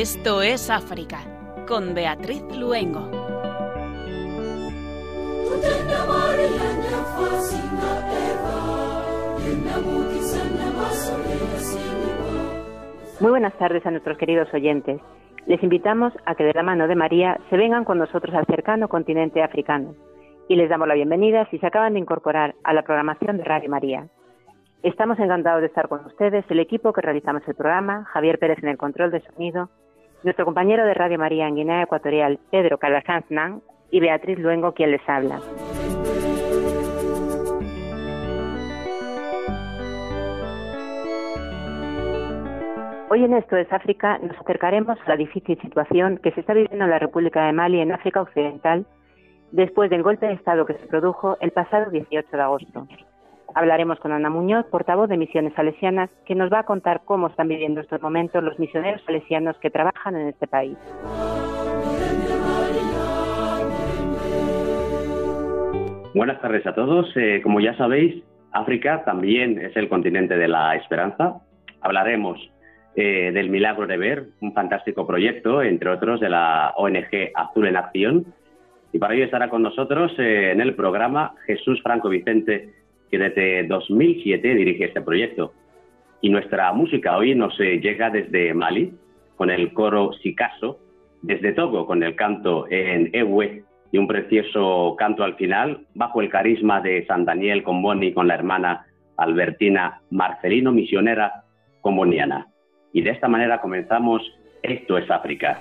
Esto es África, con Beatriz Luengo. Muy buenas tardes a nuestros queridos oyentes. Les invitamos a que de la mano de María se vengan con nosotros al cercano continente africano y les damos la bienvenida si se acaban de incorporar a la programación de Radio María. Estamos encantados de estar con ustedes, el equipo que realizamos el programa, Javier Pérez en el control de sonido, nuestro compañero de Radio María en Guinea Ecuatorial, Pedro Calasanz y Beatriz Luengo, quien les habla. Hoy en Esto es África nos acercaremos a la difícil situación que se está viviendo en la República de Mali, en África Occidental, después del golpe de Estado que se produjo el pasado 18 de agosto. Hablaremos con Ana Muñoz, portavoz de Misiones Salesianas, que nos va a contar cómo están viviendo estos momentos los misioneros salesianos que trabajan en este país. Buenas tardes a todos. Eh, como ya sabéis, África también es el continente de la esperanza. Hablaremos eh, del Milagro de Ver, un fantástico proyecto, entre otros, de la ONG Azul en Acción. Y para ello estará con nosotros eh, en el programa Jesús Franco Vicente, que desde 2007 dirige este proyecto. Y nuestra música hoy nos eh, llega desde Mali, con el coro Sicaso, desde Togo, con el canto en Ewe y un precioso canto al final, bajo el carisma de San Daniel Comboni con la hermana Albertina Marcelino, misionera comboniana. Y de esta manera comenzamos Esto es África.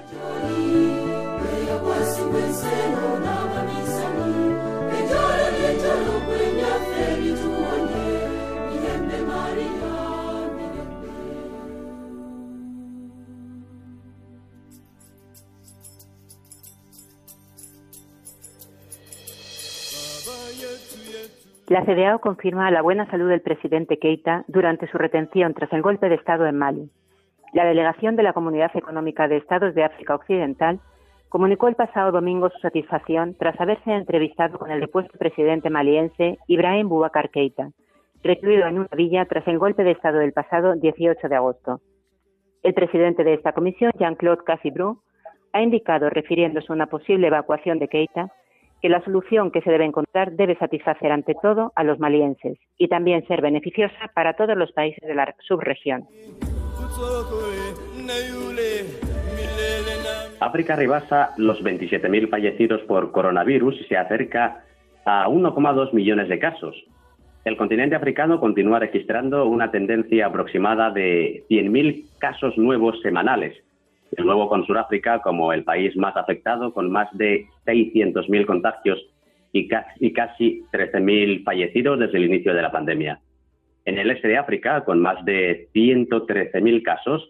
La CDAO confirma la buena salud del presidente Keita durante su retención tras el golpe de Estado en Mali. La delegación de la Comunidad Económica de Estados de África Occidental comunicó el pasado domingo su satisfacción tras haberse entrevistado con el depuesto presidente maliense Ibrahim Boubacar Keita, recluido en una villa tras el golpe de Estado del pasado 18 de agosto. El presidente de esta comisión, Jean-Claude Cassibrou, ha indicado, refiriéndose a una posible evacuación de Keita, que la solución que se debe encontrar debe satisfacer ante todo a los malienses y también ser beneficiosa para todos los países de la subregión. África rebasa los 27.000 fallecidos por coronavirus y se acerca a 1,2 millones de casos. El continente africano continúa registrando una tendencia aproximada de 100.000 casos nuevos semanales, de nuevo con Sudáfrica como el país más afectado, con más de 600.000 contagios y casi 13.000 fallecidos desde el inicio de la pandemia. En el este de África, con más de 113.000 casos,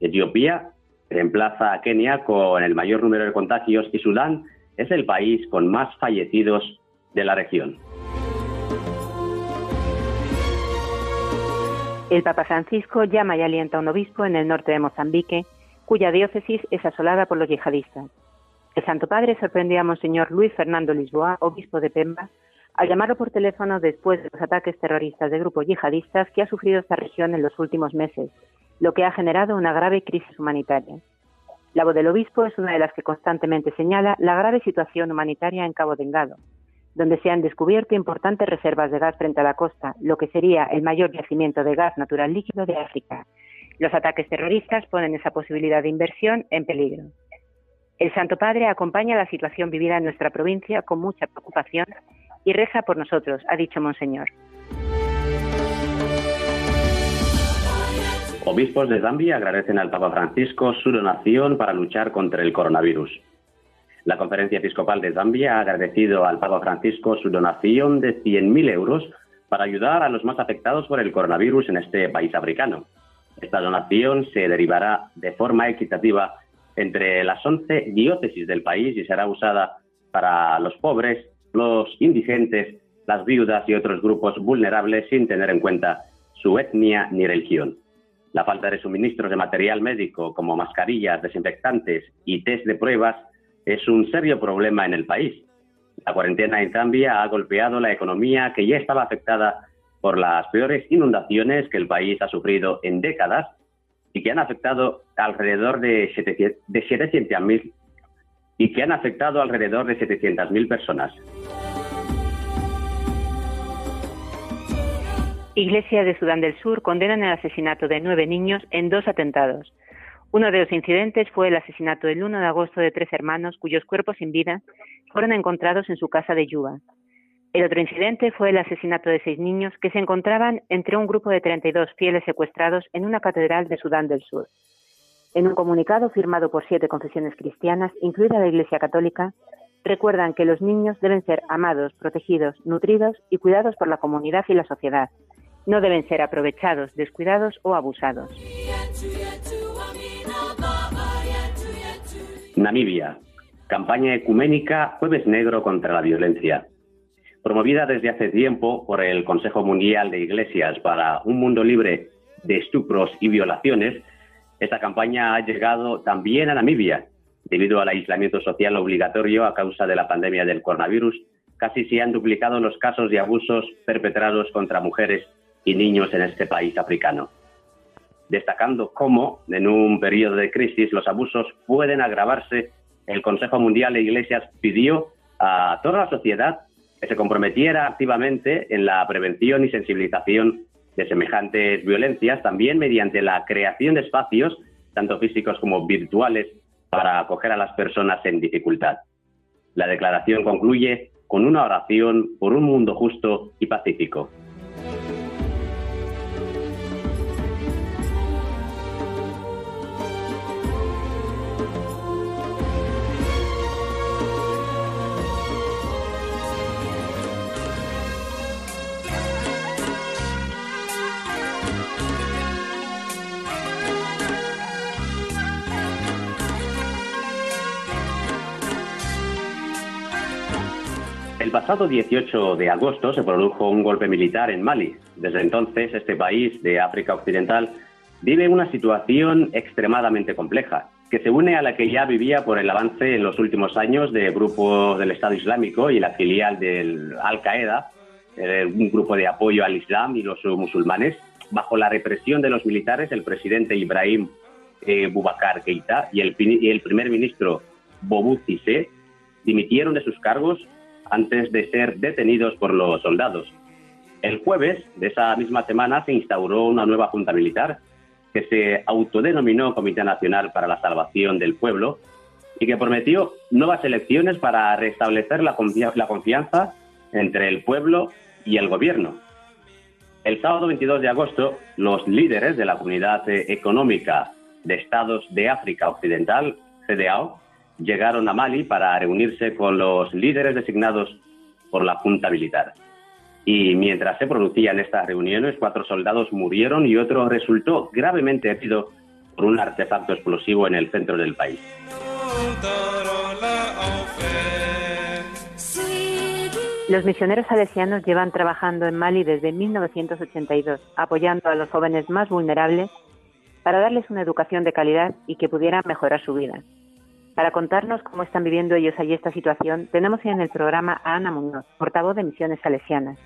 Etiopía reemplaza a Kenia con el mayor número de contagios y Sudán es el país con más fallecidos de la región. El Papa Francisco llama y alienta a un obispo en el norte de Mozambique, cuya diócesis es asolada por los yihadistas. El Santo Padre sorprendió a Monseñor Luis Fernando Lisboa, obispo de Pemba, al llamarlo por teléfono después de los ataques terroristas de grupos yihadistas que ha sufrido esta región en los últimos meses, lo que ha generado una grave crisis humanitaria. La voz del obispo es una de las que constantemente señala la grave situación humanitaria en Cabo Dengado, donde se han descubierto importantes reservas de gas frente a la costa, lo que sería el mayor yacimiento de gas natural líquido de África. Los ataques terroristas ponen esa posibilidad de inversión en peligro. El Santo Padre acompaña la situación vivida en nuestra provincia con mucha preocupación y reza por nosotros, ha dicho Monseñor. Obispos de Zambia agradecen al Papa Francisco su donación para luchar contra el coronavirus. La Conferencia Episcopal de Zambia ha agradecido al Papa Francisco su donación de 100.000 euros para ayudar a los más afectados por el coronavirus en este país africano. Esta donación se derivará de forma equitativa entre las 11 diócesis del país y será usada para los pobres, los indigentes, las viudas y otros grupos vulnerables sin tener en cuenta su etnia ni religión. La falta de suministros de material médico como mascarillas, desinfectantes y test de pruebas es un serio problema en el país. La cuarentena en Zambia ha golpeado la economía que ya estaba afectada por las peores inundaciones que el país ha sufrido en décadas y que han afectado alrededor de 700.000 y que han afectado alrededor de 700.000 personas. Iglesia de Sudán del Sur condenan el asesinato de nueve niños en dos atentados. Uno de los incidentes fue el asesinato el 1 de agosto de tres hermanos cuyos cuerpos sin vida fueron encontrados en su casa de Yuba. El otro incidente fue el asesinato de seis niños que se encontraban entre un grupo de 32 fieles secuestrados en una catedral de Sudán del Sur. En un comunicado firmado por siete confesiones cristianas, incluida la Iglesia Católica, recuerdan que los niños deben ser amados, protegidos, nutridos y cuidados por la comunidad y la sociedad. No deben ser aprovechados, descuidados o abusados. Namibia. Campaña ecuménica Jueves Negro contra la Violencia. Promovida desde hace tiempo por el Consejo Mundial de Iglesias para un mundo libre de estupros y violaciones, esta campaña ha llegado también a Namibia. Debido al aislamiento social obligatorio a causa de la pandemia del coronavirus, casi se han duplicado los casos de abusos perpetrados contra mujeres y niños en este país africano. Destacando cómo, en un periodo de crisis, los abusos pueden agravarse, el Consejo Mundial de Iglesias pidió a toda la sociedad que se comprometiera activamente en la prevención y sensibilización de semejantes violencias, también mediante la creación de espacios, tanto físicos como virtuales, para acoger a las personas en dificultad. La declaración concluye con una oración por un mundo justo y pacífico. Pasado 18 de agosto se produjo un golpe militar en Mali. Desde entonces, este país de África Occidental vive una situación extremadamente compleja, que se une a la que ya vivía por el avance en los últimos años de grupos del Estado Islámico y la filial del Al-Qaeda, eh, un grupo de apoyo al Islam y los musulmanes. Bajo la represión de los militares, el presidente Ibrahim eh, Boubacar Keïta y el, el primer ministro Bobu Cissé dimitieron de sus cargos antes de ser detenidos por los soldados. El jueves de esa misma semana se instauró una nueva junta militar que se autodenominó Comité Nacional para la Salvación del Pueblo y que prometió nuevas elecciones para restablecer la, confianza entre el pueblo y el gobierno. El sábado 22 de agosto, los líderes de la Comunidad Económica de Estados de África Occidental, CDAO, llegaron a Mali para reunirse con los líderes designados por la Junta Militar. Y mientras se producían estas reuniones, cuatro soldados murieron y otro resultó gravemente herido por un artefacto explosivo en el centro del país. Los misioneros salesianos llevan trabajando en Mali desde 1982, apoyando a los jóvenes más vulnerables para darles una educación de calidad y que pudieran mejorar su vida. Para contarnos cómo están viviendo ellos allí esta situación, tenemos en el programa a Ana Muñoz, portavoz de Misiones Salesianas.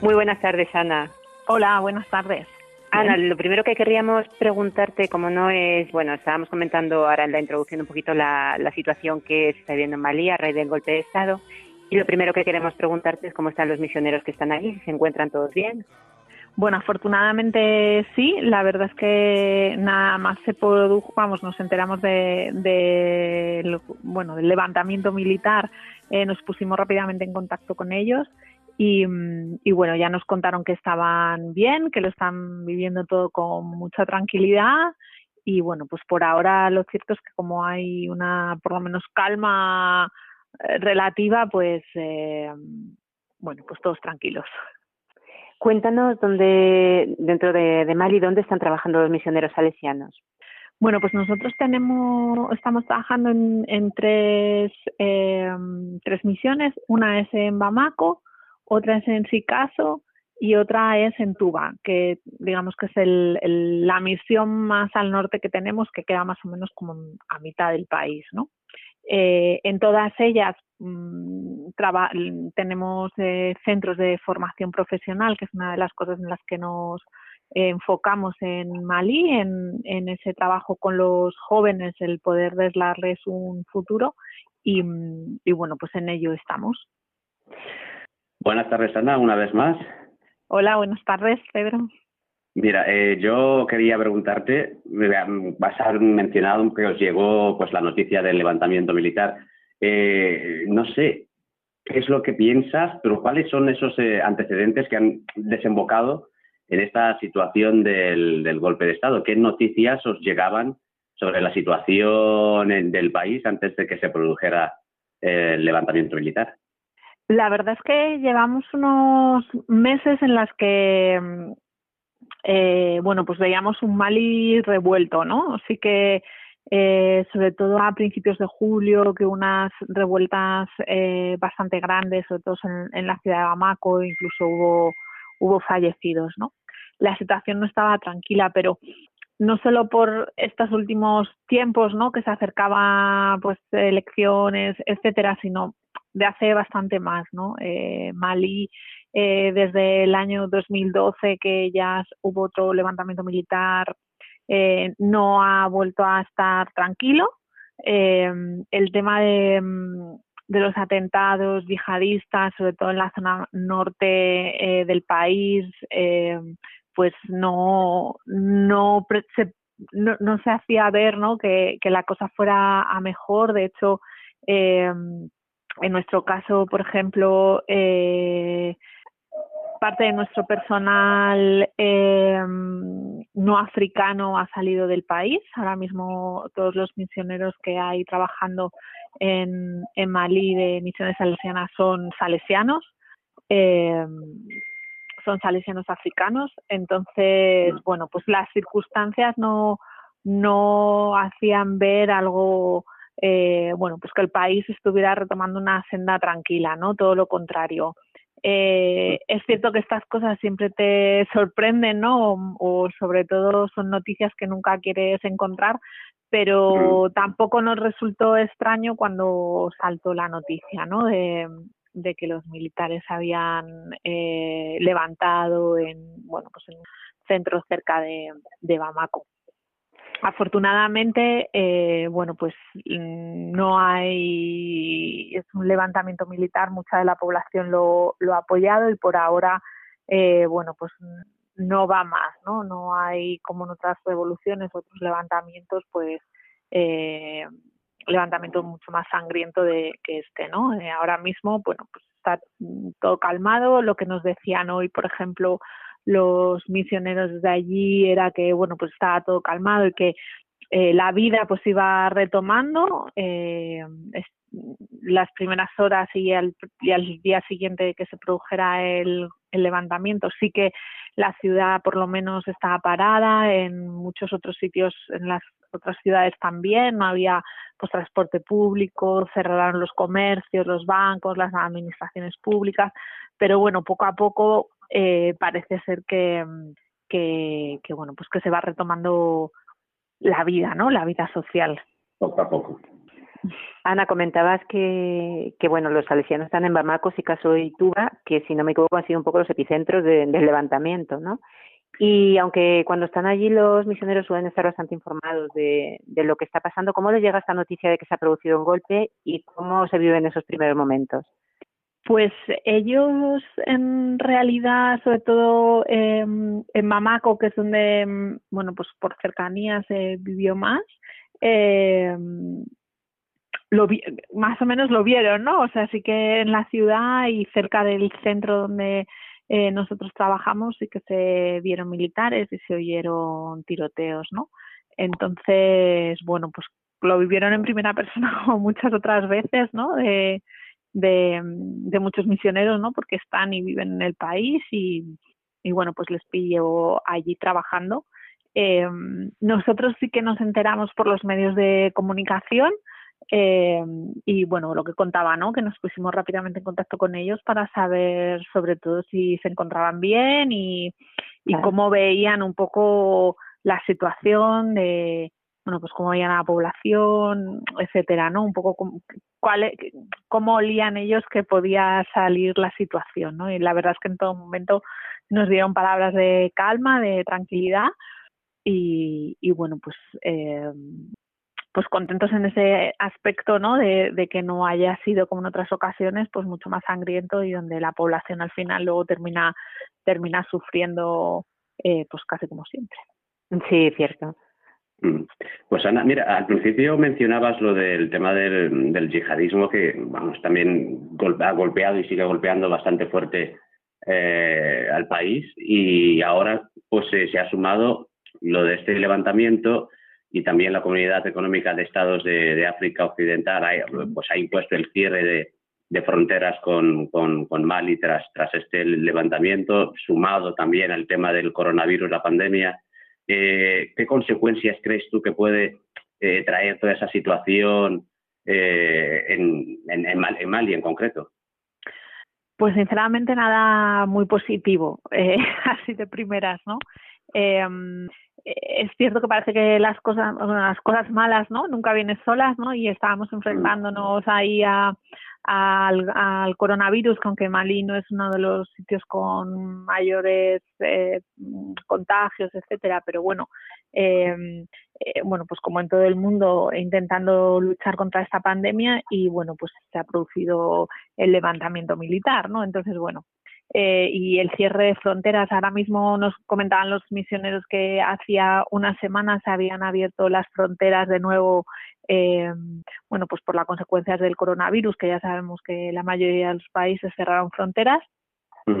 Muy buenas tardes, Ana. Hola, buenas tardes. Ana, lo primero que querríamos preguntarte, como no es, bueno, estábamos comentando ahora en la introducción un poquito la, la situación que se está viviendo en Malí a raíz del golpe de Estado, y lo primero que queremos preguntarte es cómo están los misioneros que están allí, si se encuentran todos bien. Bueno, afortunadamente sí. La verdad es que nada más se produjo, vamos, nos enteramos de, bueno, del levantamiento militar, eh, nos pusimos rápidamente en contacto con ellos y, y, bueno, ya nos contaron que estaban bien, que lo están viviendo todo con mucha tranquilidad y bueno, pues por ahora lo cierto es que como hay una, por lo menos calma eh, relativa, pues eh, bueno, pues todos tranquilos. Cuéntanos dónde, dentro de, Mali, dónde están trabajando los misioneros salesianos. Bueno, pues nosotros tenemos, estamos trabajando en, tres, em, tres misiones. Una es en Bamako, otra es en Sicaso y otra es en Tuba, que digamos que es el, la misión más al norte que tenemos, que queda más o menos como a mitad del país, ¿no? Eh, en todas ellas mm, tenemos eh, centros de formación profesional, que es una de las cosas en las que nos enfocamos en Malí, en, en ese trabajo con los jóvenes, el poder darles un futuro y, y bueno, pues en ello estamos. Buenas tardes, Ana, una vez más. Hola, buenas tardes, Pedro. Mira, eh, yo quería preguntarte, vas a haber mencionado que os llegó pues la noticia del levantamiento militar. Eh, no sé, ¿qué es lo que piensas, pero cuáles son esos eh, antecedentes que han desembocado en esta situación del, del, golpe de Estado? ¿Qué noticias os llegaban sobre la situación en, del país antes de que se produjera el levantamiento militar? La verdad es que llevamos unos meses en las que, eh, bueno, pues veíamos un Mali revuelto, ¿no? Así que, eh, sobre todo a principios de julio, que unas revueltas eh, bastante grandes, sobre todo en, la ciudad de Bamako, incluso hubo, hubo fallecidos, ¿no? La situación no estaba tranquila, pero no solo por estos últimos tiempos, ¿no? Que se acercaban, pues, elecciones, etcétera, sino de hace bastante más, ¿no? Eh, Mali, eh, desde el año 2012 que ya hubo otro levantamiento militar, eh, no ha vuelto a estar tranquilo. el tema de, de, los atentados yihadistas, sobre todo en la zona norte del país, pues no, no se, hacía ver ¿no? que, que la cosa fuera a mejor. De hecho, eh, en nuestro caso, por ejemplo, eh, parte de nuestro personal eh, no africano ha salido del país. Ahora mismo todos los misioneros que hay trabajando en, en Malí de misiones salesianas son salesianos, eh, son salesianos africanos. Entonces, bueno, pues las circunstancias no, no hacían ver algo eh, bueno, pues que el país estuviera retomando una senda tranquila, ¿no? Todo lo contrario. Eh, es cierto que estas cosas siempre te sorprenden, ¿no? O, sobre todo son noticias que nunca quieres encontrar, pero tampoco nos resultó extraño cuando saltó la noticia, ¿no? De, que los militares habían eh, levantado en, bueno, pues en un centro cerca de, de Bamako afortunadamente, eh, bueno, pues mm, no hay, es un levantamiento militar, mucha de la población lo, lo ha apoyado y por ahora, eh, bueno, pues no va más, ¿no? No hay como en otras revoluciones, otros levantamientos, pues eh, levantamiento mucho más sangriento de que este, ¿no? Eh, ahora mismo, bueno, pues está todo calmado. Lo que nos decían hoy, por ejemplo, los misioneros de allí era que bueno pues estaba todo calmado y que eh, la vida pues iba retomando eh, las primeras horas y al, y al, día siguiente que se produjera el, el, levantamiento. Sí que la ciudad por lo menos estaba parada en muchos otros sitios en las otras ciudades también no había pues transporte público cerraron los comercios los bancos las administraciones públicas pero bueno poco a poco eh, parece ser que, que, que, bueno, pues que se va retomando la vida, ¿no? La vida social. Poco a poco. Ana, comentabas que, que bueno, los salesianos están en Bamako, Sicaso y Tuba, que si no me equivoco han sido un poco los epicentros de, del levantamiento, ¿no? Y aunque cuando están allí los misioneros suelen estar bastante informados de, de lo que está pasando, ¿cómo les llega esta noticia de que se ha producido un golpe y cómo se viven esos primeros momentos? Pues ellos en realidad, sobre todo eh, en Mamaco, que es donde, em, bueno, pues por cercanía se vivió más, eh, más o menos lo vieron, ¿no? O sea, sí que en la ciudad y cerca del centro donde eh, nosotros trabajamos sí que se vieron militares y se oyeron tiroteos, ¿no? Entonces, bueno, pues lo vivieron en primera persona como muchas otras veces, ¿no? De, de muchos misioneros, ¿no? Porque están y viven en el país y, y bueno, pues les pillo allí trabajando. Eh, nosotros sí que nos enteramos por los medios de comunicación eh, y bueno, lo que contaba, ¿no? Que nos pusimos rápidamente en contacto con ellos para saber sobre todo si se encontraban bien y, y cómo veían un poco la situación de, bueno, pues cómo veían a la población, etcétera, ¿no? Un poco cómo, cuál, e, cómo olían ellos que podía salir la situación, ¿no? Y la verdad es que en todo momento nos dieron palabras de calma, de tranquilidad y, bueno, pues eh, pues contentos en ese aspecto, ¿no? De, de, que no haya sido como en otras ocasiones, pues mucho más sangriento y donde la población al final luego termina termina sufriendo, eh, pues casi como siempre. Sí, cierto. Mm. Pues Ana, mira, al principio mencionabas lo del tema del, del yihadismo que, vamos, también ha golpeado y sigue golpeando bastante fuerte eh, al país y ahora pues se ha sumado lo de este levantamiento y también la Comunidad Económica de Estados de, África Occidental ha, pues ha impuesto el cierre de, fronteras con, con, con, Mali tras, tras este levantamiento, sumado también al tema del coronavirus, la pandemia. Eh, ¿Qué consecuencias crees tú que puede eh, traer toda esa situación eh, en, en, en, Mali en concreto? Pues sinceramente nada muy positivo, así de primeras, ¿no? Eh, es cierto que parece que las cosas, las cosas malas, ¿no? Nunca vienen solas, ¿no? Y estábamos enfrentándonos ahí a, al, al coronavirus, aunque Malí no es uno de los sitios con mayores eh, contagios, etcétera, pero bueno, eh, eh, bueno, pues como en todo el mundo, intentando luchar contra esta pandemia y bueno, pues se ha producido el levantamiento militar, ¿no? Entonces, bueno, eh, y el cierre de fronteras. Ahora mismo nos comentaban los misioneros que hacía unas semanas se habían abierto las fronteras de nuevo, eh, bueno, pues por las consecuencias del coronavirus, que ya sabemos que la mayoría de los países cerraron fronteras.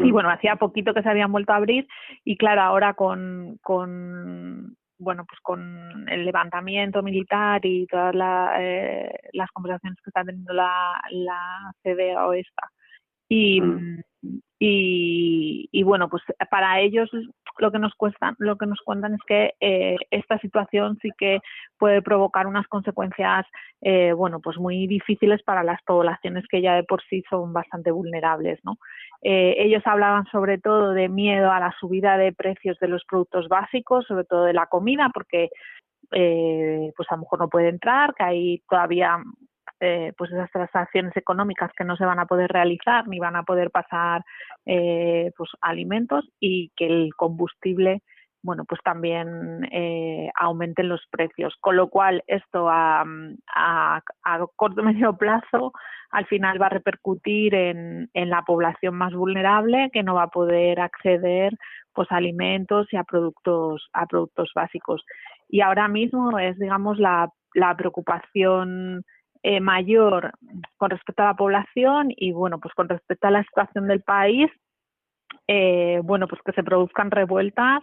Y bueno, hacía poquito que se habían vuelto a abrir y claro, ahora con, con bueno, pues con el levantamiento militar y todas la, eh, las conversaciones que está teniendo la, la CDA o esta y, mm. Y, y, bueno, pues para ellos lo que nos cuesta, lo que nos cuentan es que eh, esta situación sí que puede provocar unas consecuencias, eh, bueno, pues muy difíciles para las poblaciones que ya de por sí son bastante vulnerables, ¿no? Eh, ellos hablaban sobre todo de miedo a la subida de precios de los productos básicos, sobre todo de la comida, porque eh, pues a lo mejor no puede entrar, que hay todavía eh, pues esas transacciones económicas que no se van a poder realizar ni van a poder pasar eh, pues alimentos y que el combustible bueno pues también eh, aumenten los precios. Con lo cual esto a, a, a corto medio plazo al final va a repercutir en, en la población más vulnerable que no va a poder acceder pues a alimentos y a productos a productos básicos. Y ahora mismo es digamos la, la preocupación eh, mayor con respecto a la población y bueno pues con respecto a la situación del país eh, bueno pues que se produzcan revueltas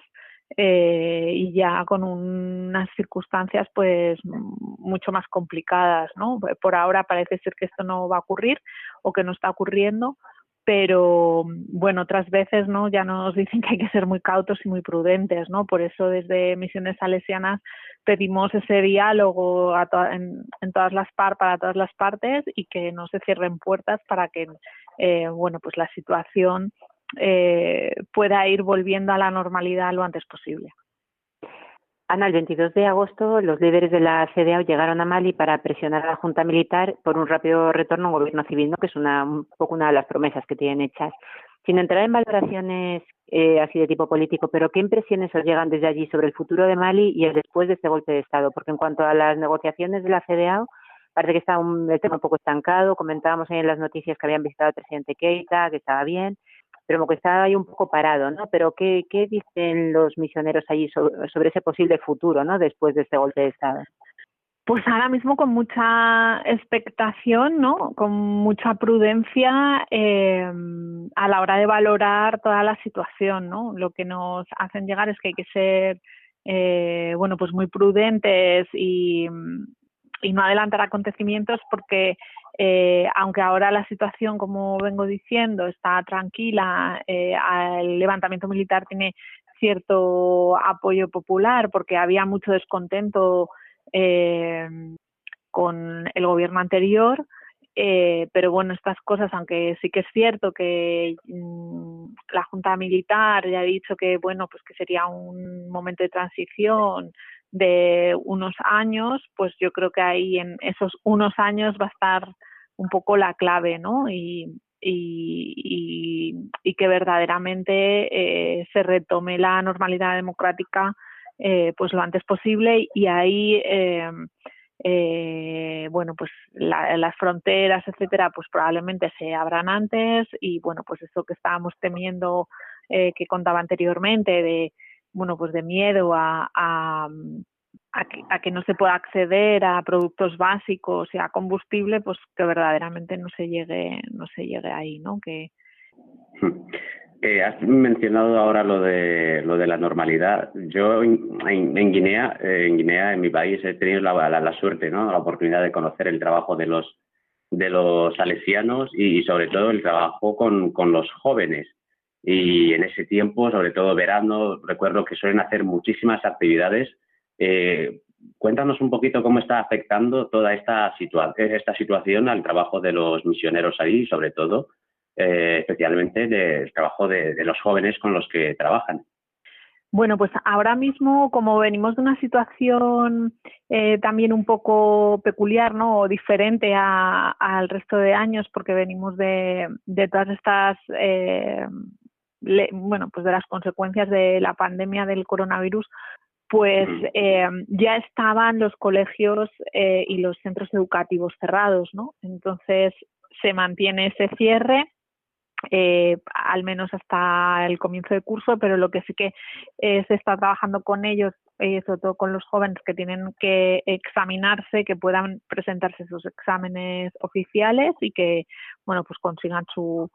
eh, y ya con unas circunstancias pues mucho más complicadas no por ahora parece ser que esto no va a ocurrir o que no está ocurriendo pero bueno, otras veces no ya nos dicen que hay que ser muy cautos y muy prudentes, ¿no? Por eso desde Misiones Salesianas pedimos ese diálogo a en, todas las par para todas las partes y que no se cierren puertas para que eh, bueno, pues la situación eh, pueda ir volviendo a la normalidad lo antes posible. Ana, el 22 de agosto los líderes de la CDAO llegaron a Mali para presionar a la Junta Militar por un rápido retorno a un gobierno civil, ¿no? que es una, un poco una de las promesas que tienen hechas. Sin entrar en valoraciones eh, así de tipo político, pero ¿qué impresiones os llegan desde allí sobre el futuro de Mali y el después de este golpe de Estado? Porque en cuanto a las negociaciones de la CDAO, parece que está un, el tema un poco estancado. Comentábamos en las noticias que habían visitado al presidente Keita, que estaba bien pero como que está ahí un poco parado, ¿no? Pero ¿qué, qué dicen los misioneros allí sobre, ese posible futuro, ¿no? Después de este golpe de Estado. Pues ahora mismo con mucha expectación, ¿no? Con mucha prudencia eh, a la hora de valorar toda la situación, ¿no? Lo que nos hacen llegar es que hay que ser, eh, bueno, pues muy prudentes y no adelantar acontecimientos porque eh, aunque ahora la situación, como vengo diciendo, está tranquila, eh, el levantamiento militar tiene cierto apoyo popular porque había mucho descontento eh, con el gobierno anterior. Eh, pero bueno, estas cosas, aunque sí que es cierto que mmm, la Junta Militar ya ha dicho que bueno, pues que sería un momento de transición de unos años, pues yo creo que ahí en esos unos años va a estar un poco la clave, ¿no? Y, y, y, que verdaderamente eh, se retome la normalidad democrática eh, pues lo antes posible y ahí eh, eh, bueno pues las fronteras etcétera pues probablemente se abran antes y bueno pues eso que estábamos temiendo eh, que contaba anteriormente de bueno pues de miedo a, a que, a que, no se pueda acceder a productos básicos y a combustible, pues que verdaderamente no se llegue, no se llegue ahí, ¿no? Que eh, has mencionado ahora lo de lo de la normalidad. Yo en, Guinea, eh, en Guinea, en mi país, he tenido la, la, suerte, ¿no? La oportunidad de conocer el trabajo de los de los salesianos y, sobre todo el trabajo con, con los jóvenes. Y en ese tiempo, sobre todo verano, recuerdo que suelen hacer muchísimas actividades eh, cuéntanos un poquito cómo está afectando toda esta, situación al trabajo de los misioneros ahí, sobre todo, eh, especialmente del trabajo de, los jóvenes con los que trabajan. Bueno, pues ahora mismo, como venimos de una situación eh, también un poco peculiar, ¿no? O diferente al resto de años, porque venimos de, de todas estas, eh, bueno, pues de las consecuencias de la pandemia del coronavirus, pues eh, ya estaban los colegios eh, y los centros educativos cerrados, ¿no? Entonces se mantiene ese cierre, eh, al menos hasta el comienzo del curso, pero lo que sí que se está trabajando con ellos, sobre todo con los jóvenes que tienen que examinarse, que puedan presentarse sus exámenes oficiales y que, bueno, pues consigan su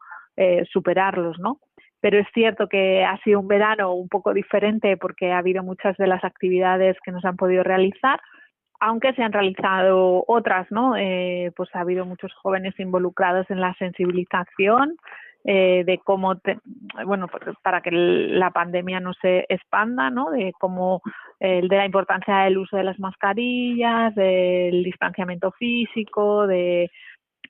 superarlos, ¿no? Pero es cierto que ha sido un verano un poco diferente porque ha habido muchas de las actividades que nos han podido realizar, aunque se han realizado otras, ¿no? Eh, pues ha habido muchos jóvenes involucrados en la sensibilización eh, de cómo, bueno, pues para que la pandemia no se expanda, ¿no? De cómo, de la importancia del uso de las mascarillas, del distanciamiento físico, de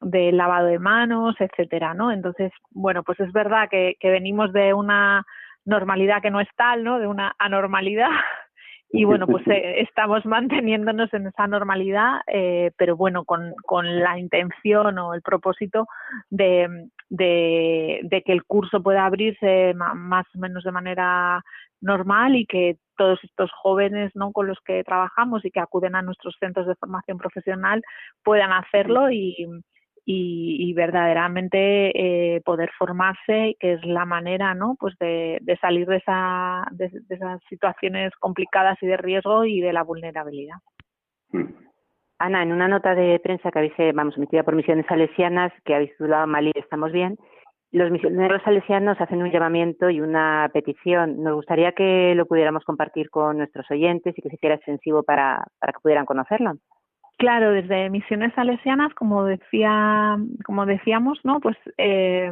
del lavado de manos, etcétera, ¿no? Entonces, bueno, pues es verdad que, que venimos de una normalidad que no es tal, ¿no? De una anormalidad y bueno, pues eh, estamos manteniéndonos en esa normalidad, eh, pero bueno, con, con la intención o el propósito de, de, de, que el curso pueda abrirse más o menos de manera normal y que todos estos jóvenes ¿no? con los que trabajamos y que acuden a nuestros centros de formación profesional puedan hacerlo y, y, verdaderamente eh, poder formarse, que es la manera ¿no? pues de, salir de, esa, de, esas situaciones complicadas y de riesgo y de la vulnerabilidad. Hmm. Ana, en una nota de prensa que habéis, eh, vamos, emitida por Misiones Salesianas, que habéis titulado Malí, estamos bien, los misioneros salesianos hacen un llamamiento y una petición. Nos gustaría que lo pudiéramos compartir con nuestros oyentes y que se hiciera extensivo para, para que pudieran conocerlo. Claro, desde Misiones Salesianas, como decía, como decíamos, ¿no? Pues eh,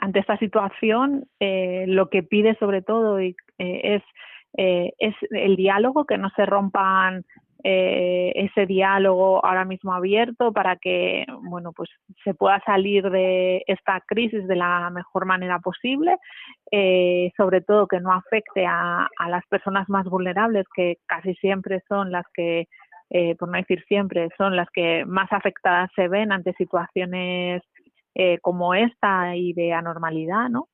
ante esta situación, eh, lo que pide sobre todo y, eh, es es el diálogo, que no se rompan ese diálogo ahora mismo abierto para que, bueno, pues se pueda salir de esta crisis de la mejor manera posible, sobre todo que no afecte a, a las personas más vulnerables, que casi siempre son las que eh, por no decir siempre, son las que más afectadas se ven ante situaciones eh, como esta y de anormalidad, ¿no?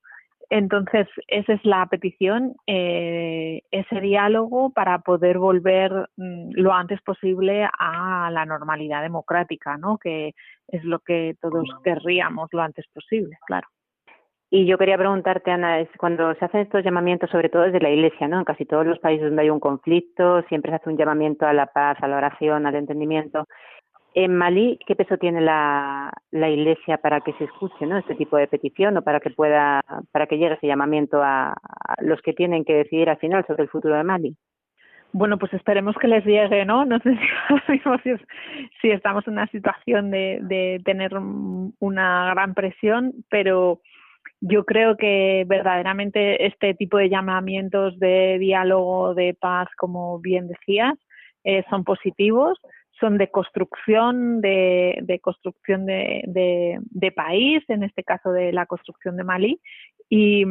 Entonces, esa es la petición, eh, ese diálogo para poder volver mm, lo antes posible a la normalidad democrática, ¿no? Que es lo que todos querríamos lo antes posible, claro. Y yo quería preguntarte, Ana, es cuando se hacen estos llamamientos, sobre todo desde la Iglesia, ¿no? En casi todos los países donde hay un conflicto, siempre se hace un llamamiento a la paz, a la oración, al entendimiento. En Malí, ¿qué peso tiene la, Iglesia para que se escuche, ¿no? Este tipo de petición o para que pueda, para que llegue ese llamamiento a, los que tienen que decidir al final sobre el futuro de Mali? Bueno, pues esperemos que les llegue, ¿no? No sé si, si estamos en una situación de, de tener una gran presión, pero yo creo que verdaderamente este tipo de llamamientos de diálogo, de paz, como bien decías, eh, son positivos, son de construcción, de, de construcción de, de, país, en este caso de la construcción de Mali, y,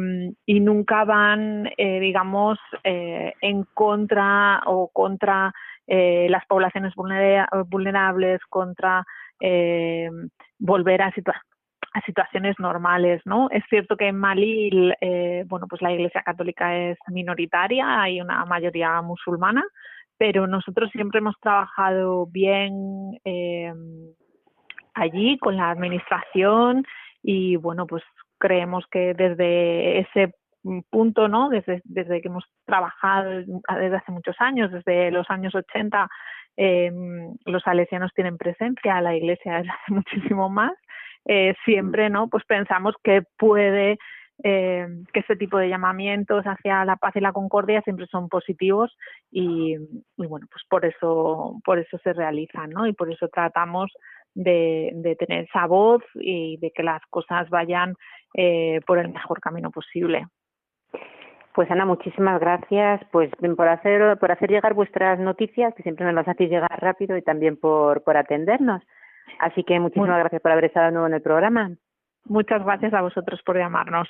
nunca van, eh, digamos, eh, en contra o contra eh, las poblaciones vulnerables, contra eh, volver a, a situaciones normales, ¿no? Es cierto que en Mali, eh, bueno, pues la Iglesia Católica es minoritaria, hay una mayoría musulmana, pero nosotros siempre hemos trabajado bien allí con la administración y, bueno, pues creemos que desde ese punto, ¿no? Desde, desde que hemos trabajado desde hace muchos años, desde los años 80, eh, los salesianos tienen presencia, la iglesia es hace muchísimo más. Eh, siempre, ¿no? Pues pensamos que puede eh, que este tipo de llamamientos hacia la paz y la concordia siempre son positivos y, y, bueno pues por eso por eso se realizan no y por eso tratamos de, de tener esa voz y de que las cosas vayan eh, por el mejor camino posible pues Ana, muchísimas gracias pues por hacer por hacer llegar vuestras noticias, que siempre nos las hacéis llegar rápido y también por, por atendernos. Así que muchísimas gracias por haber estado de nuevo en el programa. Muchas gracias a vosotros por llamarnos.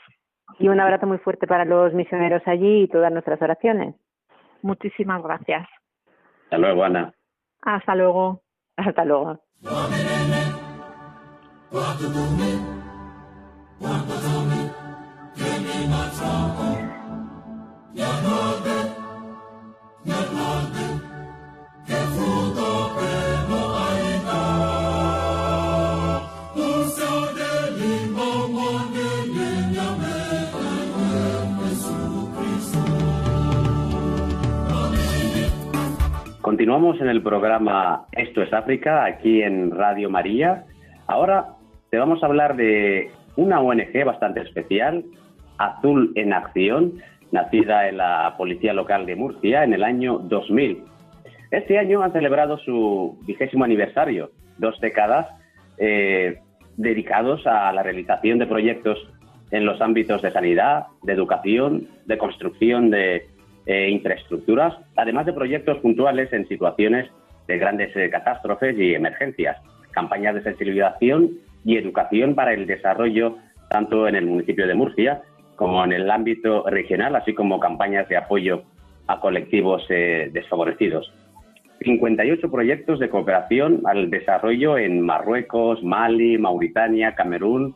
Y un abrazo muy fuerte para los misioneros allí y todas nuestras oraciones. Muchísimas gracias. Hasta luego, Ana. Hasta luego. Hasta luego. Continuamos en el programa Esto es África, aquí en Radio María. Ahora te vamos a hablar de una ONG bastante especial, Azul en Acción, nacida en la Policía Local de Murcia en el año 2000. Este año han celebrado su vigésimo aniversario, dos décadas eh, dedicados a la realización de proyectos en los ámbitos de sanidad, de educación, de construcción de eh, infraestructuras, además de proyectos puntuales en situaciones de grandes eh, catástrofes y emergencias, campañas de sensibilización y educación para el desarrollo tanto en el municipio de Murcia como en el ámbito regional, así como campañas de apoyo a colectivos eh, desfavorecidos. 58 proyectos de cooperación al desarrollo en Marruecos, Mali, Mauritania, Camerún,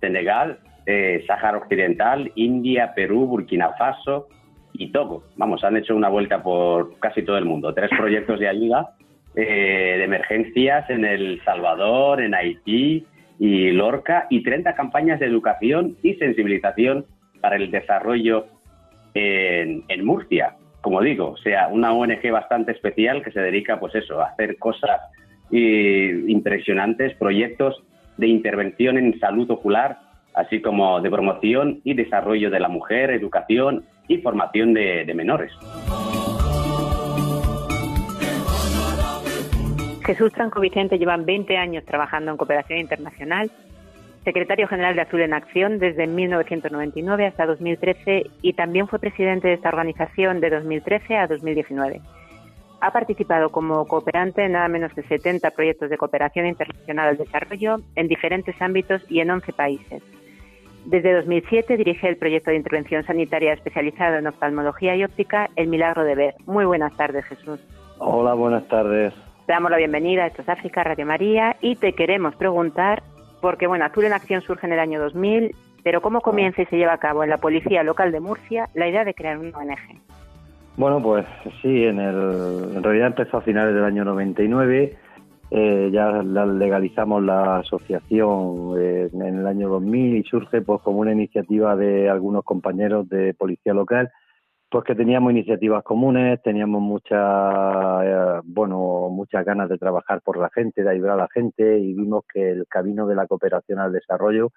Senegal, eh, Sáhara Occidental, India, Perú, Burkina Faso, y Togo. Vamos, han hecho una vuelta por casi todo el mundo. Tres proyectos de ayuda eh, de emergencias en El Salvador, en Haití y Lorca, y 30 campañas de educación y sensibilización para el desarrollo en, Murcia. Como digo, o sea, una ONG bastante especial que se dedica, pues eso, a hacer cosas impresionantes, proyectos de intervención en salud ocular, así como de promoción y desarrollo de la mujer, educación y formación de, menores. Jesús Franco Vicente lleva 20 años trabajando en cooperación internacional, secretario general de Azul en Acción desde 1999 hasta 2013 y también fue presidente de esta organización de 2013 a 2019. Ha participado como cooperante en nada menos de 70 proyectos de cooperación internacional al desarrollo en diferentes ámbitos y en 11 países. Desde 2007 dirige el proyecto de intervención sanitaria especializado en oftalmología y óptica El Milagro de Ver. Muy buenas tardes, Jesús. Hola, buenas tardes. Te damos la bienvenida a Esto es África, Radio María, y te queremos preguntar, porque bueno, Azul en Acción surge en el año 2000, pero ¿cómo comienza y se lleva a cabo en la Policía Local de Murcia la idea de crear una ONG? Bueno, pues sí, en, el, en realidad empezó a finales del año 99 eh, ya legalizamos la asociación eh, en el año 2000 y surge pues como una iniciativa de algunos compañeros de policía local pues que teníamos iniciativas comunes, teníamos muchas eh, bueno, muchas ganas de trabajar por la gente, de ayudar a la gente y vimos que el camino de la cooperación al desarrollo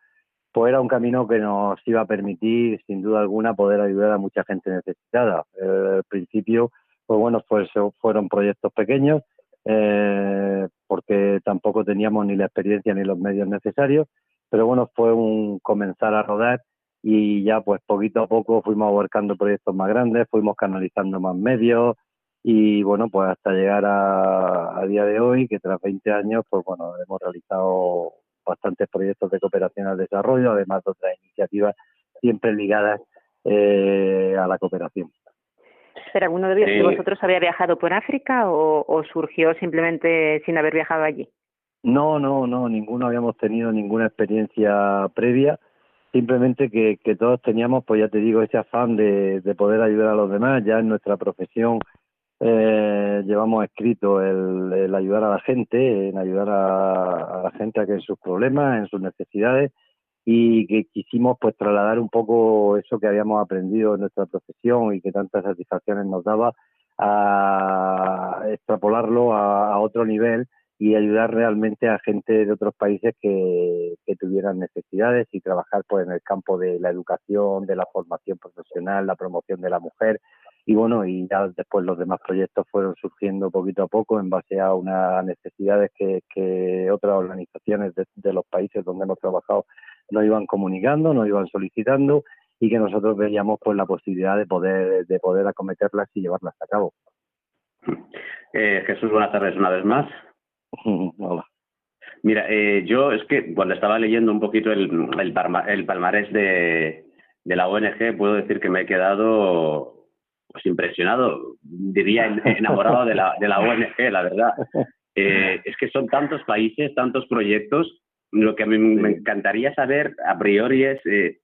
pues era un camino que nos iba a permitir sin duda alguna poder ayudar a mucha gente necesitada. al principio pues bueno, pues fueron proyectos pequeños eh, porque tampoco teníamos ni la experiencia ni los medios necesarios, pero bueno, fue un comenzar a rodar y ya pues poquito a poco fuimos abarcando proyectos más grandes, fuimos canalizando más medios y bueno, pues hasta llegar a, día de hoy, que tras 20 años, pues bueno, hemos realizado bastantes proyectos de cooperación al desarrollo, además de otras iniciativas siempre ligadas eh, a la cooperación. Pero alguno de, vosotros había viajado por África o, surgió simplemente sin haber viajado allí? No, no, no, ninguno habíamos tenido ninguna experiencia previa. Simplemente que, que todos teníamos, pues ya te digo, ese afán de, de poder ayudar a los demás. Ya en nuestra profesión eh, llevamos escrito el, ayudar a la gente, en ayudar a, la gente a que en sus problemas, en sus necesidades y que quisimos pues trasladar un poco eso que habíamos aprendido en nuestra profesión y que tantas satisfacciones nos daba a extrapolarlo a, otro nivel y ayudar realmente a gente de otros países que, que, tuvieran necesidades y trabajar pues en el campo de la educación, de la formación profesional, la promoción de la mujer. Y bueno, y ya después los demás proyectos fueron surgiendo poquito a poco en base a unas necesidades que, que otras organizaciones de, los países donde hemos trabajado nos iban comunicando, nos iban solicitando y que nosotros veíamos pues la posibilidad de poder de poder acometerlas y llevarlas a cabo. Eh, Jesús, buenas tardes una vez más. Hola. Mira, eh, yo es que cuando estaba leyendo un poquito el, el, el palmarés de, de la ONG, puedo decir que me he quedado pues impresionado, diría enamorado de la, de la ONG, la verdad. Eh, es que son tantos países, tantos proyectos. Lo que a mí me encantaría saber a priori es eh,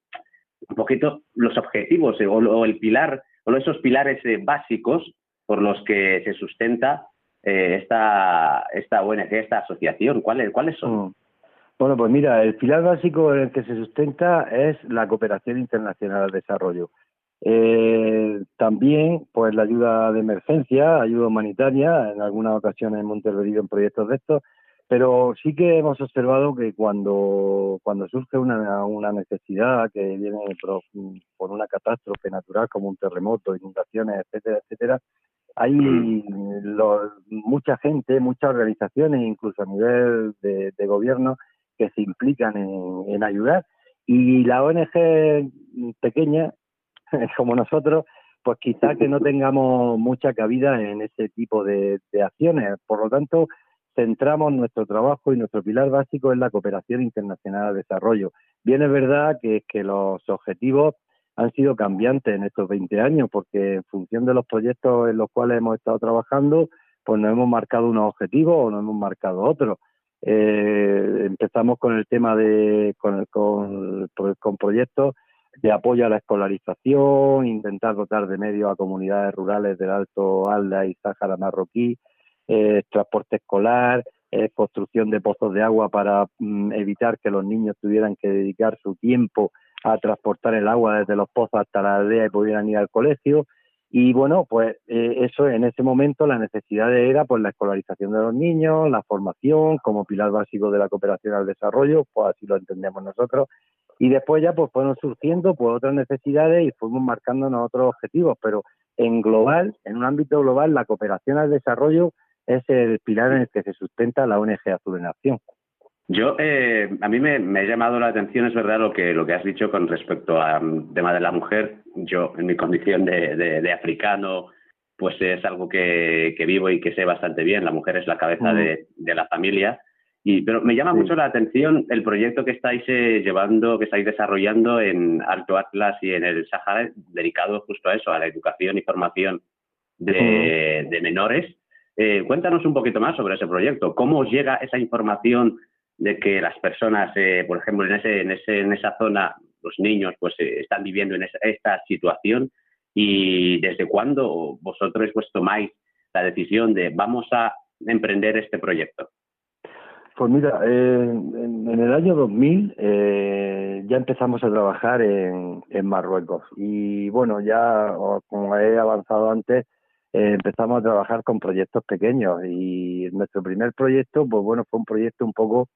un poquito los objetivos eh, o, el pilar, o esos pilares básicos por los que se sustenta esta, esta ONG, esta asociación. ¿Cuáles, ¿Cuáles son? Mm. Bueno, pues mira, el pilar básico en el que se sustenta es la cooperación internacional al desarrollo. Eh, también, pues la ayuda de emergencia, ayuda humanitaria, en algunas ocasiones hemos intervenido en proyectos de estos, pero sí que hemos observado que cuando, cuando surge una, una necesidad que viene por, una catástrofe natural como un terremoto, inundaciones, etcétera, etcétera, hay mucha gente, muchas organizaciones, incluso a nivel de, gobierno, que se implican en, en ayudar y la ONG pequeña como nosotros, pues quizá que no tengamos mucha cabida en ese tipo de, acciones. Por lo tanto, centramos nuestro trabajo y nuestro pilar básico en la cooperación internacional de desarrollo. Bien es verdad que, los objetivos han sido cambiantes en estos 20 años, porque en función de los proyectos en los cuales hemos estado trabajando, pues nos hemos marcado unos objetivos o nos hemos marcado otros. Eh, empezamos con el tema de con, con, con proyectos de apoyo a la escolarización, intentar dotar de medios a comunidades rurales del Alto Alda y Sáhara marroquí, eh, transporte escolar, eh, construcción de pozos de agua para mm, evitar que los niños tuvieran que dedicar su tiempo a transportar el agua desde los pozos hasta la aldea y pudieran ir al colegio. Y bueno, pues eh, eso en ese momento la necesidad era pues la escolarización de los niños, la formación como pilar básico de la cooperación al desarrollo, pues así lo entendemos nosotros, y después ya pues fueron surgiendo pues otras necesidades y fuimos marcándonos otros objetivos, pero en global, en un ámbito global, la cooperación al desarrollo es el pilar en el que se sustenta la ONG Azul en Acción. Yo, eh, a mí me, ha llamado la atención, es verdad, lo que, lo que has dicho con respecto al tema de la mujer. Yo, en mi condición de, africano, pues es algo que, vivo y que sé bastante bien. La mujer es la cabeza mm. de, de la familia y, pero me llama mucho la atención el proyecto que estáis eh, llevando, que estáis desarrollando en Alto Atlas y en el Sahara, dedicado justo a eso, a la educación y formación de, menores. Eh, cuéntanos un poquito más sobre ese proyecto. ¿Cómo os llega esa información de que las personas, eh, por ejemplo, en, ese, en, ese, en esa zona, los niños, pues están viviendo en esta situación? ¿Y desde cuándo vosotros pues tomáis la decisión de vamos a emprender este proyecto? Pues mira, en, el año 2000 eh, ya empezamos a trabajar en, Marruecos y bueno, ya como he avanzado antes, eh, empezamos a trabajar con proyectos pequeños y nuestro primer proyecto, pues bueno, fue un proyecto un poco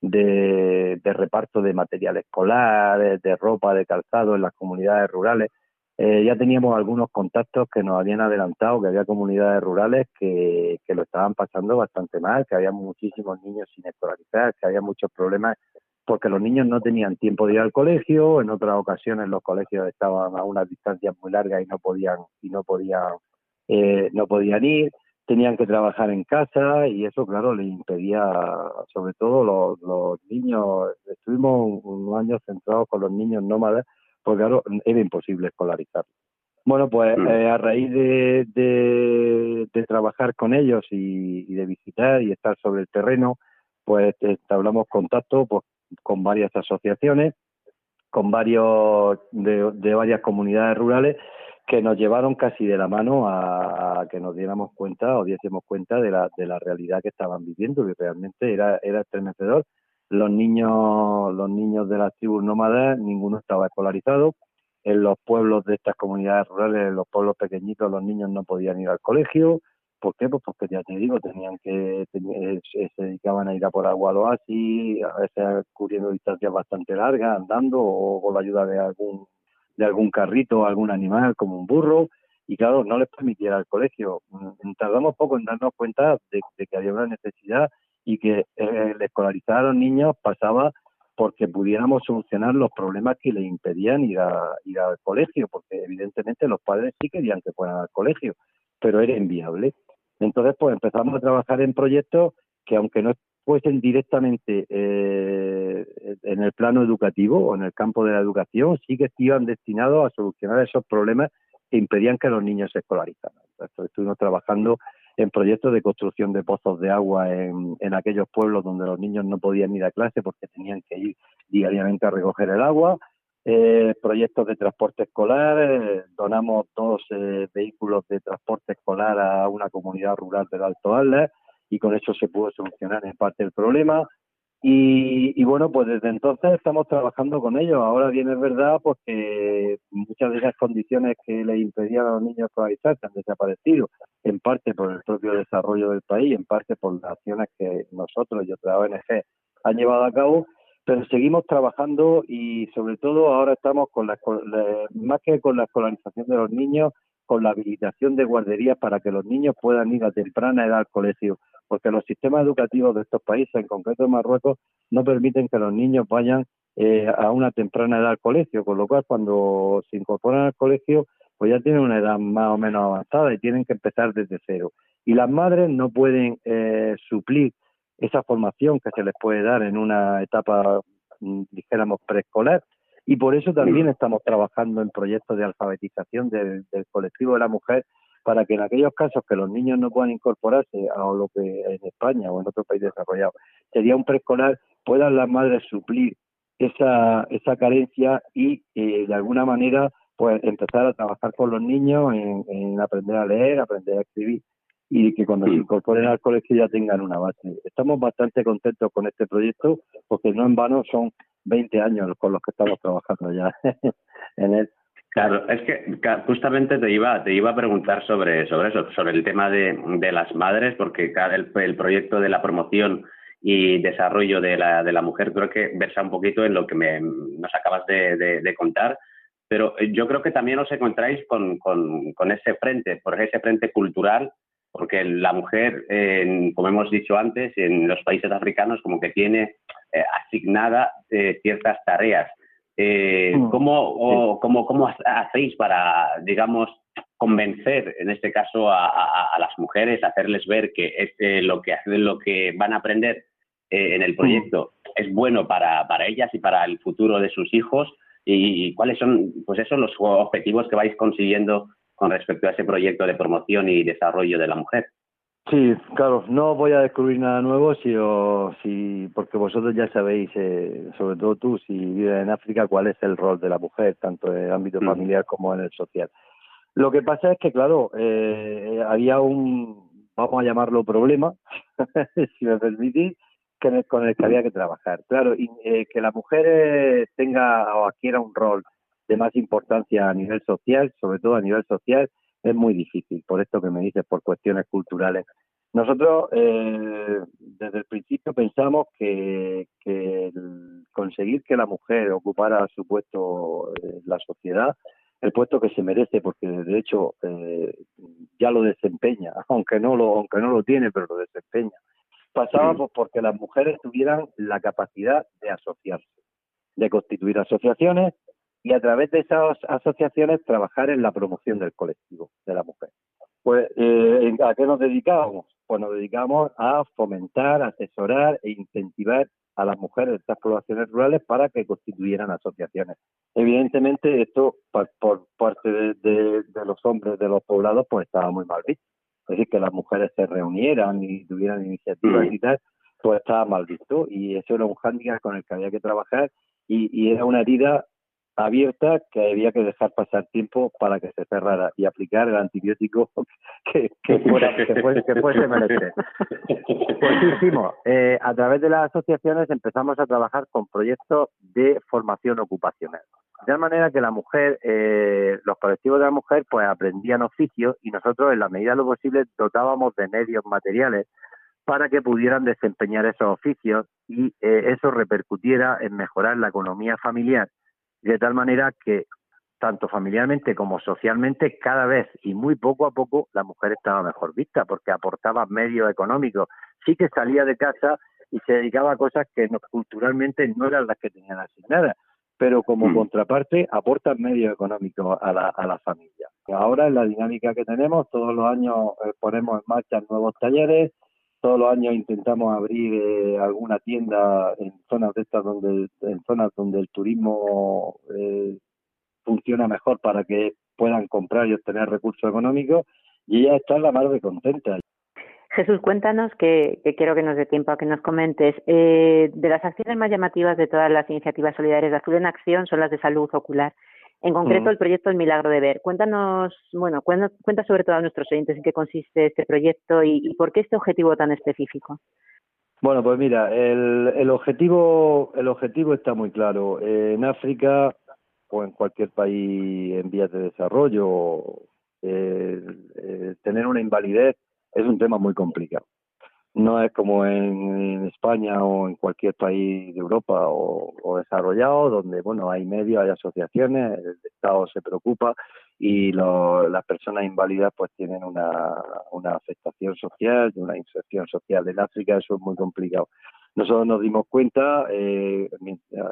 de, de reparto de material escolar, de ropa, de calzado en las comunidades rurales. Eh, ya teníamos algunos contactos que nos habían adelantado que había comunidades rurales que, que lo estaban pasando bastante mal, que había muchísimos niños sin escolarizar, que había muchos problemas porque los niños no tenían tiempo de ir al colegio, en otras ocasiones los colegios estaban a unas distancias muy largas y no podían y no podían eh, no podían ir, tenían que trabajar en casa y eso claro le impedía sobre todo los, los niños estuvimos unos años centrados con los niños nómadas pues claro, era imposible escolarizar. Bueno, pues mm. eh, a raíz de, de, trabajar con ellos y, de visitar y estar sobre el terreno, pues establamos contacto pues, con varias asociaciones, con varios de, varias comunidades rurales que nos llevaron casi de la mano a, que nos diéramos cuenta o diésemos cuenta de la, de la realidad que estaban viviendo y realmente era, era estremecedor. Los niños, los niños de las tribus nómadas, ninguno estaba escolarizado en los pueblos de estas comunidades rurales, en los pueblos pequeñitos, los niños no podían ir al colegio. ¿Por qué? Pues porque ya te digo, tenían que, eh, se dedicaban a ir a por agua al oasis, a veces cubriendo distancias bastante largas, andando o con la ayuda de algún, de algún carrito o algún animal como un burro. Y claro, no les permitiera el colegio. Mm, tardamos poco en darnos cuenta de, que había una necesidad y que eh, el escolarizar a los niños pasaba porque pudiéramos solucionar los problemas que le impedían ir, a, ir al colegio, porque evidentemente los padres sí querían que fueran al colegio, pero era inviable. Entonces, pues empezamos a trabajar en proyectos que, aunque no fuesen directamente eh, en el plano educativo o en el campo de la educación, sí que iban destinados a solucionar esos problemas que impedían que los niños se escolarizaran. estuvimos trabajando en proyectos de construcción de pozos de agua en, aquellos pueblos donde los niños no podían ir a clase porque tenían que ir diariamente a recoger el agua, eh, proyectos de transporte escolar, eh, donamos dos eh, vehículos de transporte escolar a una comunidad rural del Alto Atlas y con eso se pudo solucionar en parte el problema. Y, bueno, pues desde entonces estamos trabajando con ellos. Ahora bien es verdad porque muchas de esas condiciones que les impedían a los niños escolarizarse han desaparecido, en parte por el propio desarrollo del país, en parte por las acciones que nosotros y otras ONG han llevado a cabo, pero seguimos trabajando y sobre todo ahora estamos con la, más que con la escolarización de los niños, con la habilitación de guarderías para que los niños puedan ir a temprana edad al colegio porque los sistemas educativos de estos países, en concreto Marruecos, no permiten que los niños vayan eh, a una temprana edad al colegio, con lo cual cuando se incorporan al colegio, pues ya tienen una edad más o menos avanzada y tienen que empezar desde cero. Y las madres no pueden eh, suplir esa formación que se les puede dar en una etapa, mm, dijéramos, preescolar. Y por eso también estamos trabajando en proyectos de alfabetización del colectivo de la mujer para que en aquellos casos que los niños no puedan incorporarse a lo que en España o en otro país desarrollado sería un preescolar, puedan las madres suplir esa, esa carencia y eh, de alguna manera pues empezar a trabajar con los niños en, aprender a leer, aprender a escribir y que cuando se incorporen al colegio ya tengan una base. Estamos bastante contentos con este proyecto porque no en vano son 20 años con los que estamos trabajando ya en él. Claro, es que justamente te iba, te iba a preguntar sobre, sobre eso, sobre el tema de, de las madres, porque el, el, proyecto de la promoción y desarrollo de la, de la mujer creo que versa un poquito en lo que me, nos acabas de, contar, pero yo creo que también os encontráis con, con, con ese frente, por ese frente cultural, porque la mujer, como hemos dicho antes, en los países africanos como que tiene eh, asignada eh, ciertas tareas eh, mm, ¿cómo, cómo, ¿Cómo hacéis para, digamos, convencer, en este caso, a, las mujeres, hacerles ver que este, lo, que, lo que van a aprender eh, en el mm. proyecto es bueno para, para ellas y para el futuro de sus hijos? ¿Y cuáles son, pues esos, los objetivos que vais consiguiendo con respecto a ese proyecto de promoción y desarrollo de la mujer? Sí, claro, no voy a descubrir nada nuevo, si, si porque vosotros ya sabéis, eh, sobre todo tú, si vives en África, cuál es el rol de la mujer, tanto en el ámbito mm. familiar como en el social. Lo que pasa es que, claro, eh, había un, vamos a llamarlo problema, si me permitís, que, con el que había que trabajar. Claro, y, eh, que la mujer tenga o adquiera un rol de más importancia a nivel social, sobre todo a nivel social, es muy difícil, por esto que me dices, por cuestiones culturales. Nosotros eh, desde el principio pensamos que, conseguir que la mujer ocupara su puesto en la sociedad, el puesto que se merece, porque de hecho eh, ya lo desempeña, aunque no lo, aunque no lo tiene, pero lo desempeña. Pasaba pues, porque las mujeres tuvieran la capacidad de asociarse, de constituir asociaciones y a través de esas asociaciones trabajar en la promoción del colectivo de la mujer. Pues, eh, ¿a qué nos dedicábamos? pues nos dedicamos a fomentar, asesorar e incentivar a las mujeres de estas poblaciones rurales para que constituyeran asociaciones. Evidentemente, esto por, parte de, los hombres de los poblados, pues estaba muy mal visto. Es decir, que las mujeres se reunieran y tuvieran iniciativas y tal, pues estaba mal visto. Y eso era un hándicap con el que había que trabajar y, y era una herida abierta que había que dejar pasar tiempo para que se cerrara y aplicar el antibiótico que, que, fuera, que, fuese, que fuese menester. Pues hicimos, eh, a través de las asociaciones empezamos a trabajar con proyectos de formación ocupacional. De tal manera que la mujer, eh, los colectivos de la mujer, pues aprendían oficios y nosotros, en la medida de lo posible, dotábamos de medios materiales para que pudieran desempeñar esos oficios y eh, eso repercutiera en mejorar la economía familiar de tal manera que tanto familiarmente como socialmente, cada vez y muy poco a poco la mujer estaba mejor vista porque aportaba medios económicos. Sí que salía de casa y se dedicaba a cosas que culturalmente no eran las que tenían asignadas, pero como mm. contraparte aportan medios económicos a la, a la familia. Ahora en la dinámica que tenemos, todos los años eh, ponemos en marcha nuevos talleres, todos los años intentamos abrir eh, alguna tienda en zonas de estas donde en zonas donde el turismo eh, funciona mejor para que puedan comprar y obtener recursos económicos y ella está la más de contenta. Jesús, cuéntanos que, quiero que nos dé tiempo a que nos comentes. Eh, de las acciones más llamativas de todas las iniciativas solidarias de Azul en Acción son las de salud ocular. En concreto, el proyecto El Milagro de Ver. Cuéntanos, bueno, cuenta, sobre todo a nuestros oyentes en qué consiste este proyecto y, por qué este objetivo tan específico. Bueno, pues mira, el, el objetivo el objetivo está muy claro. En África o en cualquier país en vías de desarrollo, tener una invalidez es un tema muy complicado no es como en, España o en cualquier país de Europa o, desarrollado, donde bueno hay medios, hay asociaciones, el Estado se preocupa y las personas inválidas pues tienen una, una afectación social, una inserción social. En África eso es muy complicado. Nosotros nos dimos cuenta, eh,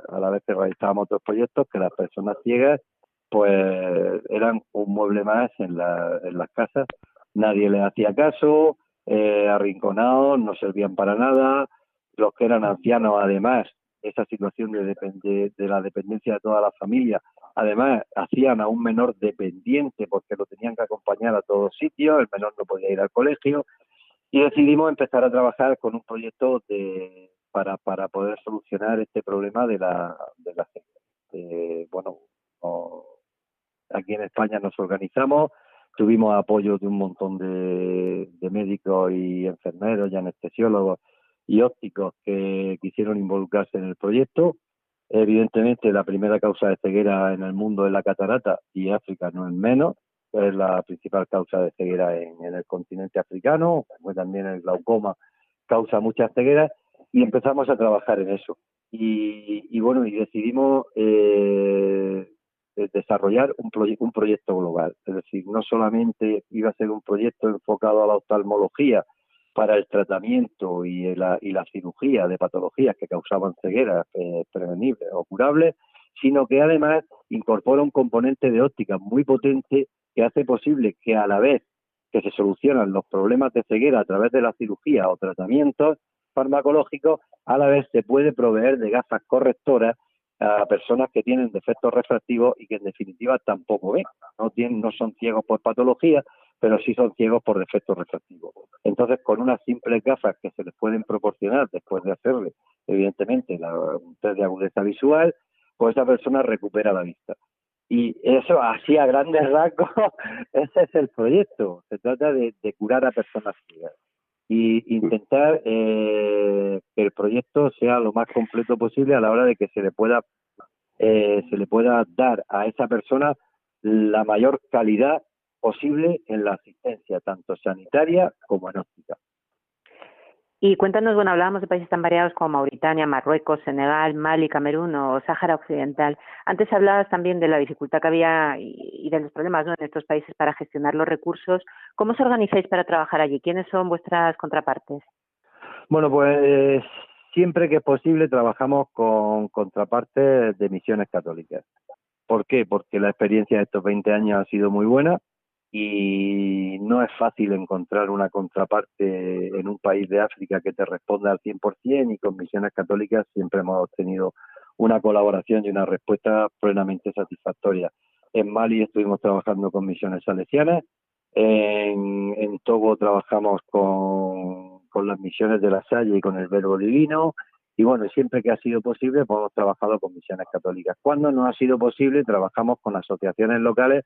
a la vez que realizábamos otros proyectos, que las personas ciegas pues eran un mueble más en, en las casas, nadie les hacía caso, eh, arrinconados, no servían para nada, los que eran ancianos además, esa situación de, de la dependencia de toda la familia, además hacían a un menor dependiente porque lo tenían que acompañar a todos sitios, el menor no podía ir al colegio y decidimos empezar a trabajar con un proyecto de, para, para poder solucionar este problema de la, de la gente. bueno, aquí en España nos organizamos, Tuvimos apoyo de un montón de, médicos y enfermeros y anestesiólogos y ópticos que quisieron involucrarse en el proyecto. Evidentemente, la primera causa de ceguera en el mundo es la catarata y África no es menos. Es la principal causa de ceguera en, el continente africano, también el glaucoma causa muchas cegueras y empezamos a trabajar en eso. Y, bueno, y decidimos eh, desarrollar un, un proyecto global. Es decir, no solamente iba a ser un proyecto enfocado a la oftalmología para el tratamiento y la, y la cirugía de patologías que causaban ceguera eh, prevenibles o curables, sino que además incorpora un componente de óptica muy potente que hace posible que a la vez que se solucionan los problemas de ceguera a través de la cirugía o tratamientos farmacológicos, a la vez se puede proveer de gafas correctoras a personas que tienen defectos refractivos y que en definitiva tampoco ven. No, tienen, no son ciegos por patología, pero sí son ciegos por defectos refractivos. Entonces, con unas simples gafas que se les pueden proporcionar después de hacerle, evidentemente, la, un test de agudeza visual, pues esa persona recupera la vista. Y eso, así a grandes rasgos, ese es el proyecto. Se trata de, de curar a personas ciegas y intentar eh, que el proyecto sea lo más completo posible a la hora de que se le pueda eh, se le pueda dar a esa persona la mayor calidad posible en la asistencia tanto sanitaria como en. Y cuéntanos, bueno, hablábamos de países tan variados como Mauritania, Marruecos, Senegal, Mali, Camerún o Sáhara Occidental. Antes hablabas también de la dificultad que había y de los problemas en estos países para gestionar los recursos. ¿Cómo os organizáis para trabajar allí? ¿Quiénes son vuestras contrapartes? Bueno, pues siempre que es posible trabajamos con contrapartes de misiones católicas. ¿Por qué? Porque la experiencia de estos 20 años ha sido muy buena y no es fácil encontrar una contraparte en un país de África que te responda al 100% y con misiones católicas siempre hemos obtenido una colaboración y una respuesta plenamente satisfactoria. En Mali estuvimos trabajando con misiones salesianas, en, en Togo trabajamos con, con las misiones de la Salle y con el Verbo Divino, y bueno, siempre que ha sido posible, pues hemos trabajado con misiones católicas. Cuando no ha sido posible, trabajamos con asociaciones locales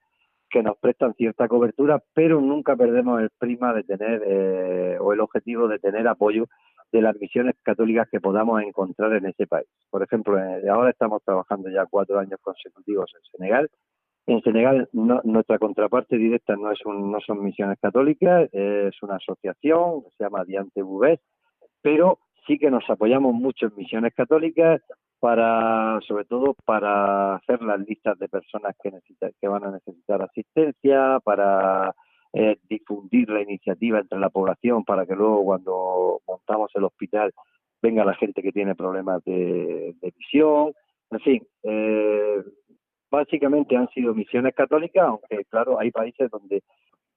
que nos prestan cierta cobertura, pero nunca perdemos el prima de tener eh, o el objetivo de tener apoyo de las misiones católicas que podamos encontrar en ese país. Por ejemplo, eh, ahora estamos trabajando ya cuatro años consecutivos en Senegal. En Senegal nuestra contraparte directa no es no son misiones católicas, es una asociación se llama Diante Bubés, pero sí que nos apoyamos mucho en misiones católicas para, sobre todo, para hacer las listas de personas que necesitan, que van a necesitar asistencia, para eh, difundir la iniciativa entre la población, para que luego cuando montamos el hospital venga la gente que tiene problemas de, visión, en fin, eh, básicamente han sido misiones católicas, aunque claro, hay países donde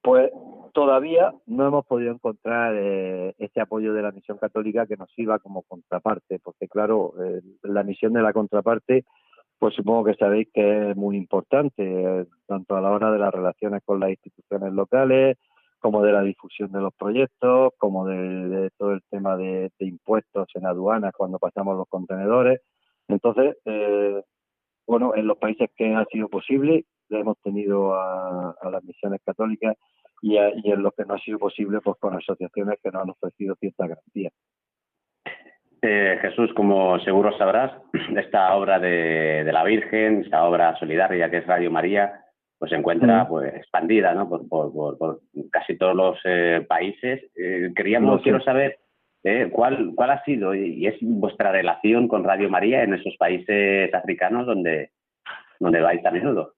pues todavía no hemos podido encontrar eh, ese apoyo de la misión católica que nos sirva como contraparte, porque claro, eh, la misión de la contraparte, pues supongo que sabéis que es muy importante, eh, tanto a la hora de las relaciones con las instituciones locales, como de la difusión de los proyectos, como de, todo el tema de, impuestos en aduanas cuando pasamos los contenedores. Entonces, bueno, en los países que ha sido posible, hemos tenido a, las misiones católicas y, en lo que no ha sido posible, pues con asociaciones que nos han ofrecido cierta garantía. Eh, Jesús, como seguro sabrás, esta obra de, la Virgen, esta obra solidaria que es Radio María, pues se encuentra pues expandida ¿no? por, casi todos los eh, países. Eh, queríamos, quiero saber cuál, cuál ha sido y, es vuestra relación con Radio María en esos países africanos donde, donde vais a menudo.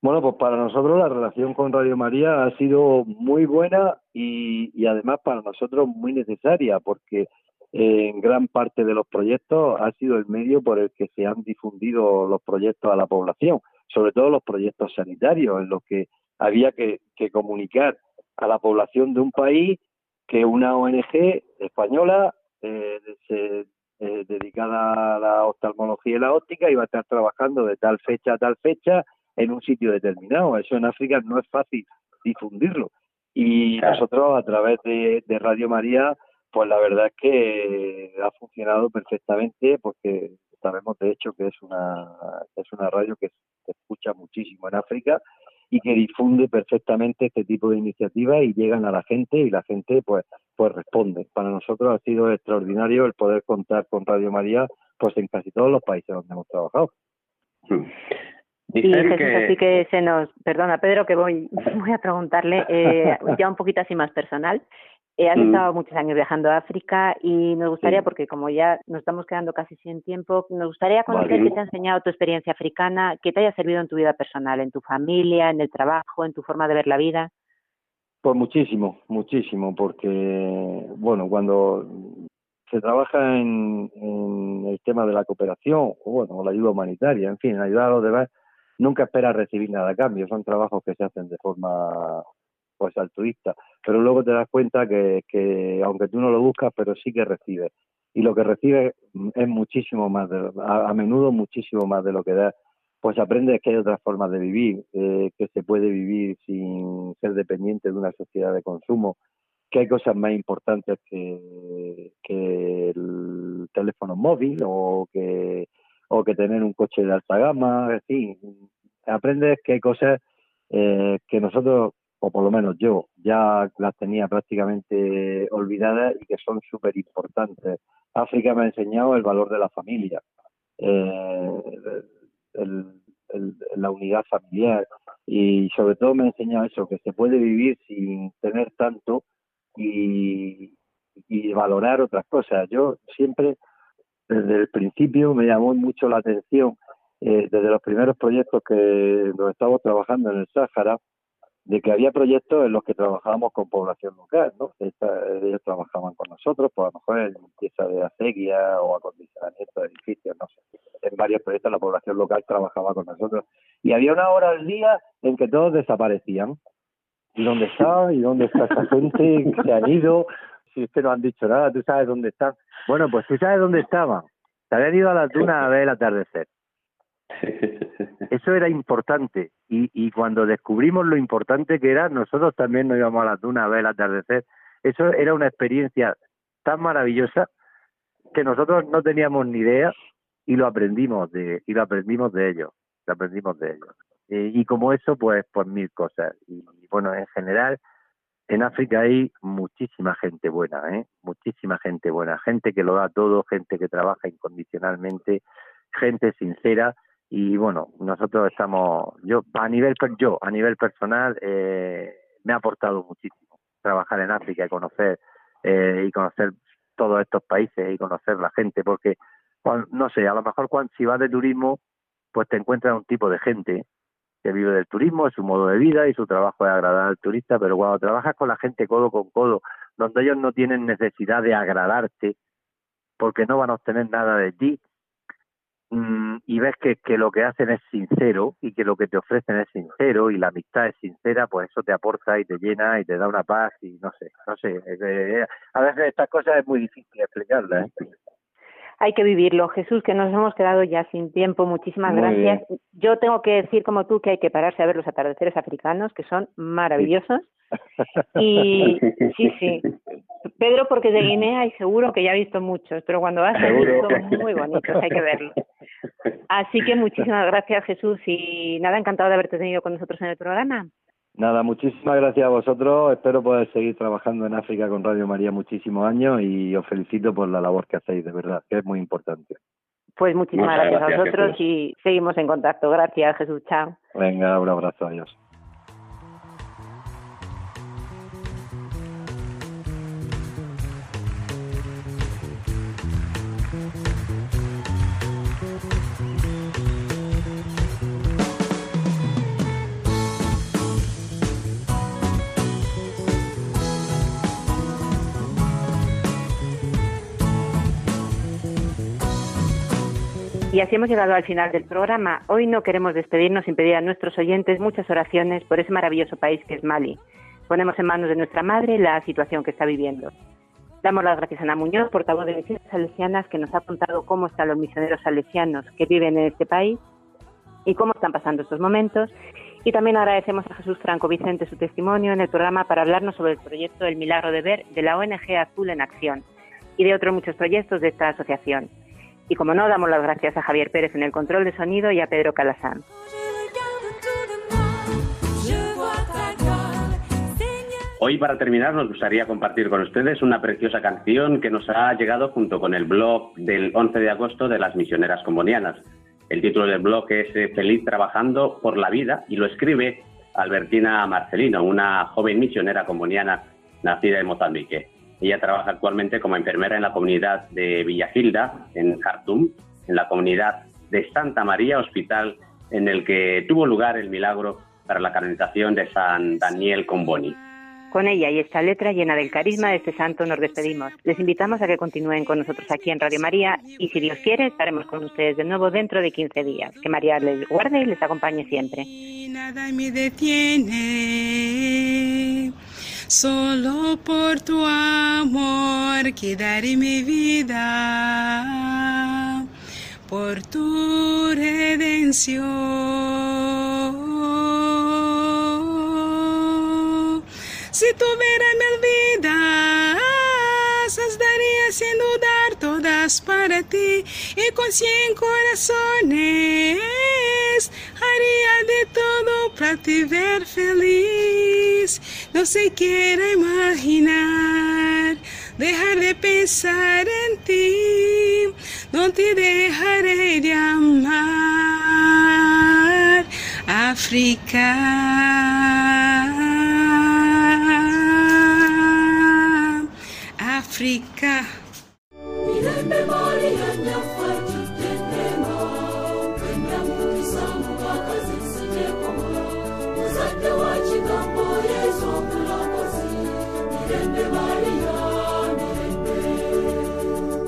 Bueno, pues para nosotros la relación con Radio María ha sido muy buena y, además para nosotros muy necesaria porque en gran parte de los proyectos ha sido el medio por el que se han difundido los proyectos a la población, sobre todo los proyectos sanitarios, en los que había que, comunicar a la población de un país que una ONG española eh, eh, dedicada a la oftalmología y la óptica iba a estar trabajando de tal fecha a tal fecha en un sitio determinado. Eso en África no es fácil difundirlo. Y nosotros a través de, Radio María, pues la verdad es que ha funcionado perfectamente porque sabemos de hecho que es una, es una radio que se escucha muchísimo en África y que difunde perfectamente este tipo de iniciativas y llegan a la gente y la gente pues pues responde. Para nosotros ha sido extraordinario el poder contar con Radio María pues en casi todos los países donde hemos trabajado. Hmm. Y Jesús, que... así que se nos, perdona Pedro, que voy, voy a preguntarle eh, ya un poquito así más personal. Eh, has mm. estado muchos años viajando a África y nos gustaría, porque como ya nos estamos quedando casi sin tiempo, nos gustaría conocer qué te ha enseñado tu experiencia africana, qué te haya servido en tu vida personal, en tu familia, en el trabajo, en tu forma de ver la vida. Pues muchísimo, muchísimo, porque, bueno, cuando se trabaja en, en el tema de la cooperación, o bueno, la ayuda humanitaria, en fin, ayudar a los demás, nunca esperas recibir nada a cambio, son trabajos que se hacen de forma pues altruista, pero luego te das cuenta que, que aunque tú no lo buscas, pero sí que recibes. Y lo que recibes es muchísimo más, de, a, menudo muchísimo más de lo que das. Pues aprendes que hay otras formas de vivir, eh, que se puede vivir sin ser dependiente de una sociedad de consumo, que hay cosas más importantes que, que el teléfono móvil o que o que tener un coche de alta gama, en fin, aprendes que hay cosas eh, que nosotros, o por lo menos yo, ya las tenía prácticamente olvidadas y que son súper importantes. África me ha enseñado el valor de la familia, eh, la unidad familiar y sobre todo me ha enseñado eso, que se puede vivir sin tener tanto y, y valorar otras cosas. Yo siempre desde el principio me llamó mucho la atención, eh, desde los primeros proyectos que nos estábamos trabajando en el Sáhara, de que había proyectos en los que trabajábamos con población local, ¿no? ellos trabajaban con nosotros, pues a lo mejor en limpieza de acequia o acondicionamiento de edificios, no sé. En varios proyectos la población local trabajaba con nosotros. Y había una hora al día en que todos desaparecían. ¿y dónde está? ¿Y dónde está esa gente? ¿Se han ido? Si es que no han dicho nada, ¿tú sabes dónde están? Bueno, pues tú sabes dónde estaban. Se habían ido a la duna a ver el atardecer. Eso era importante y, y cuando descubrimos lo importante que era, nosotros también nos íbamos a la duna a ver el atardecer. Eso era una experiencia tan maravillosa que nosotros no teníamos ni idea y lo aprendimos de y lo aprendimos de ellos, lo aprendimos de ellos. Eh, y como eso, pues por mil cosas. Y, bueno, en general, en África hay muchísima gente buena, ¿eh? Muchísima gente buena, gente que lo da todo, gente que trabaja incondicionalmente, gente sincera y bueno, nosotros estamos, yo a nivel yo a nivel personal eh, me ha aportado muchísimo trabajar en África y conocer eh, y conocer todos estos países y conocer la gente, porque no sé, a lo mejor cuando si vas de turismo, pues te encuentras un tipo de gente que vive del turismo, es su modo de vida y su trabajo es agradar al turista, pero cuando trabajas con la gente codo con codo, donde ellos no tienen necesidad de agradarte, porque no van a obtener nada de ti, mm, y ves que, que lo que hacen es sincero y que lo que te ofrecen es sincero y la amistad es sincera, pues eso te aporta y te llena y te da una paz y no sé, no sé. a veces estas cosas es muy difícil explicarlas. ¿eh? Hay que vivirlo. Jesús, que nos hemos quedado ya sin tiempo, muchísimas gracias. Yo tengo que decir como tú que hay que pararse a ver los atardeceres africanos, que son maravillosos. Y sí, sí. Pedro, porque de Guinea y seguro que ya ha visto muchos, pero cuando vas a son muy bonitos, hay que verlos. Así que muchísimas gracias, Jesús, y nada, encantado de haberte tenido con nosotros en el programa. Nada, muchísimas gracias a vosotros. Espero poder seguir trabajando en África con Radio María muchísimos años y os felicito por la labor que hacéis, de verdad, que es muy importante. Pues muchísimas gracias, a vosotros y seguimos en contacto. Gracias, Jesús. Chao. Venga, un abrazo. Adiós. Y así hemos llegado al final del programa. Hoy no queremos despedirnos sin pedir a nuestros oyentes muchas oraciones por ese maravilloso país que es Mali. Ponemos en manos de nuestra madre la situación que está viviendo. Damos las gracias a Ana Muñoz, portavoz de Misiones Salesianas, que nos ha contado cómo están los misioneros salesianos que viven en este país y cómo están pasando estos momentos. Y también agradecemos a Jesús Franco Vicente su testimonio en el programa para hablarnos sobre el proyecto El Milagro de Ver de la ONG Azul en Acción y de otros muchos proyectos de esta asociación. Y como no, damos las gracias a Javier Pérez en el control de sonido y a Pedro Calazán. Hoy, para terminar, nos gustaría compartir con ustedes una preciosa canción que nos ha llegado junto con el blog del 11 de agosto de las misioneras combonianas. El título del blog es eh, Feliz trabajando por la vida y lo escribe Albertina Marcelino, una joven misionera comboniana nacida en Mozambique. Ella trabaja actualmente como enfermera en la comunidad de Villagilda, en Khartoum, en la comunidad de Santa María Hospital, en el que tuvo lugar el milagro para la canonización de San Daniel Comboni. Con ella y esta letra llena del carisma de este santo nos despedimos. Les invitamos a que continúen con nosotros aquí en Radio María y si Dios quiere estaremos con ustedes de nuevo dentro de 15 días. Que María les guarde y les acompañe siempre. Solo por tu amor que daré mi vida, por tu redención. Si tuviera mil vidas, las daría sin dudar todas para ti y con cien corazones haría de todo para te ver feliz. No se quiere imaginar, dejar de pensar en ti, no te dejaré de amar. África. África.